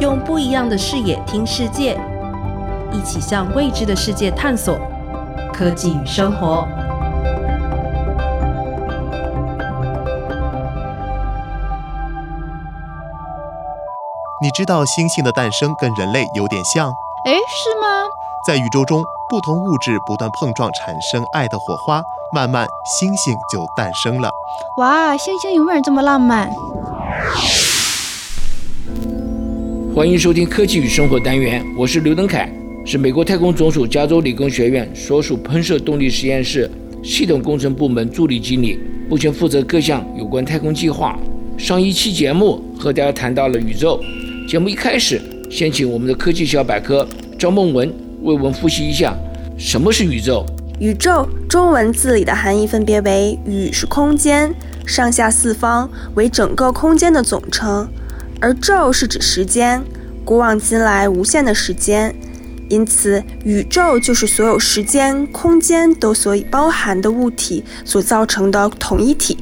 用不一样的视野听世界，一起向未知的世界探索。科技与生活。你知道星星的诞生跟人类有点像？诶，是吗？在宇宙中，不同物质不断碰撞，产生爱的火花，慢慢星星就诞生了。哇，星星永远这么浪漫！欢迎收听科技与生活单元，我是刘登凯，是美国太空总署加州理工学院所属喷射动力实验室系统工程部门助理经理，目前负责各项有关太空计划。上一期节目和大家谈到了宇宙。节目一开始，先请我们的科技小百科张梦文为我们复习一下什么是宇宙。宇宙中文字里的含义分别为：宇是空间，上下四方为整个空间的总称，而宙是指时间，古往今来无限的时间。因此，宇宙就是所有时间、空间都所以包含的物体所造成的统一体。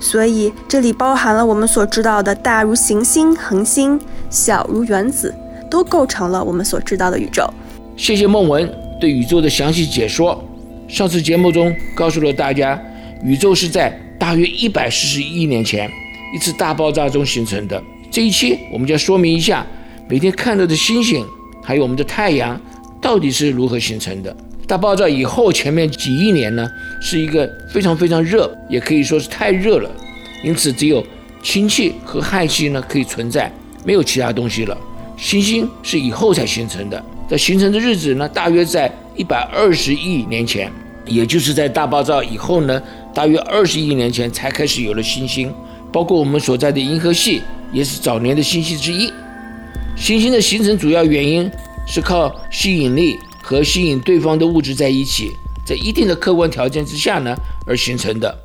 所以，这里包含了我们所知道的大如行星、恒星。小如原子，都构成了我们所知道的宇宙。谢谢孟文对宇宙的详细解说。上次节目中告诉了大家，宇宙是在大约一百四十亿年前一次大爆炸中形成的。这一期我们将说明一下，每天看到的星星，还有我们的太阳，到底是如何形成的。大爆炸以后，前面几亿年呢，是一个非常非常热，也可以说是太热了，因此只有氢气和氦气呢可以存在。没有其他东西了。星星是以后才形成的，在形成的日子呢，大约在一百二十亿年前，也就是在大爆炸以后呢，大约二十亿年前才开始有了星星。包括我们所在的银河系也是早年的星系之一。星星的形成主要原因是靠吸引力和吸引对方的物质在一起，在一定的客观条件之下呢而形成的。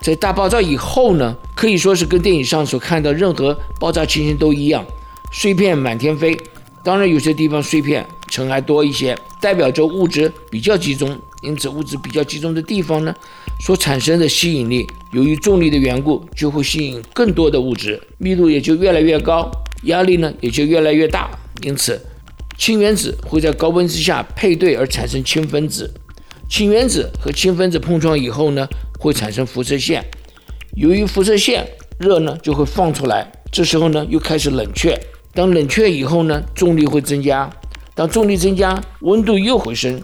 在大爆炸以后呢，可以说是跟电影上所看到任何爆炸情形都一样，碎片满天飞。当然，有些地方碎片尘埃多一些，代表着物质比较集中。因此，物质比较集中的地方呢，所产生的吸引力，由于重力的缘故，就会吸引更多的物质，密度也就越来越高，压力呢也就越来越大。因此，氢原子会在高温之下配对而产生氢分子。氢原子和氢分子碰撞以后呢？会产生辐射线，由于辐射线热呢，就会放出来。这时候呢，又开始冷却。当冷却以后呢，重力会增加。当重力增加，温度又回升。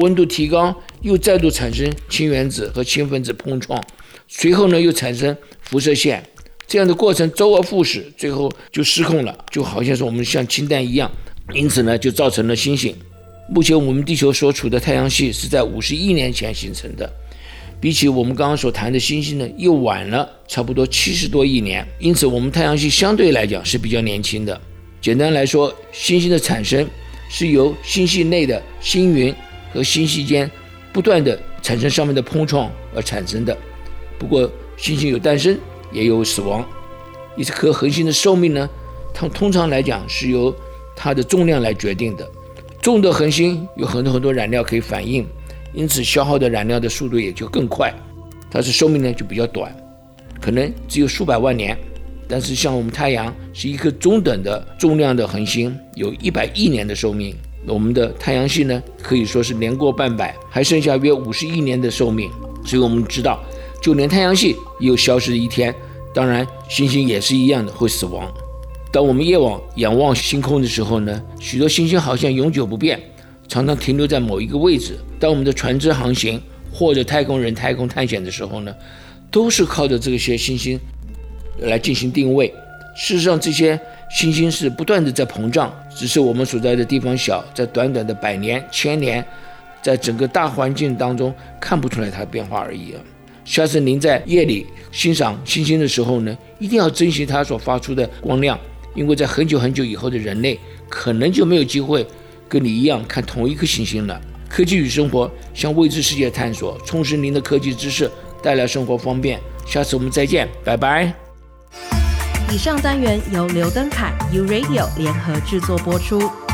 温度提高，又再度产生氢原子和氢分子碰撞，随后呢，又产生辐射线。这样的过程周而复始，最后就失控了，就好像是我们像氢弹一样。因此呢，就造成了星星。目前我们地球所处的太阳系是在五十亿年前形成的。比起我们刚刚所谈的星星呢，又晚了差不多七十多亿年，因此我们太阳系相对来讲是比较年轻的。简单来说，星星的产生是由星系内的星云和星系间不断的产生上面的碰撞而产生的。不过，星星有诞生，也有死亡。一颗恒星的寿命呢，它通常来讲是由它的重量来决定的。重的恒星有很多很多燃料可以反应。因此，消耗的燃料的速度也就更快，它是寿命呢就比较短，可能只有数百万年。但是像我们太阳是一颗中等的重量的恒星，有一百亿年的寿命。我们的太阳系呢可以说是年过半百，还剩下约五十亿年的寿命。所以我们知道，就连太阳系也有消失的一天。当然，星星也是一样的会死亡。当我们夜晚仰望星空的时候呢，许多星星好像永久不变。常常停留在某一个位置。当我们的船只航行或者太空人太空探险的时候呢，都是靠着这些星星来进行定位。事实上，这些星星是不断的在膨胀，只是我们所在的地方小，在短短的百年、千年，在整个大环境当中看不出来它的变化而已。下次您在夜里欣赏星星的时候呢，一定要珍惜它所发出的光亮，因为在很久很久以后的人类可能就没有机会。跟你一样看同一颗星星了。科技与生活向未知世界探索，充实您的科技知识，带来生活方便。下次我们再见，拜拜。以上单元由刘登凯 U Radio 联合制作播出。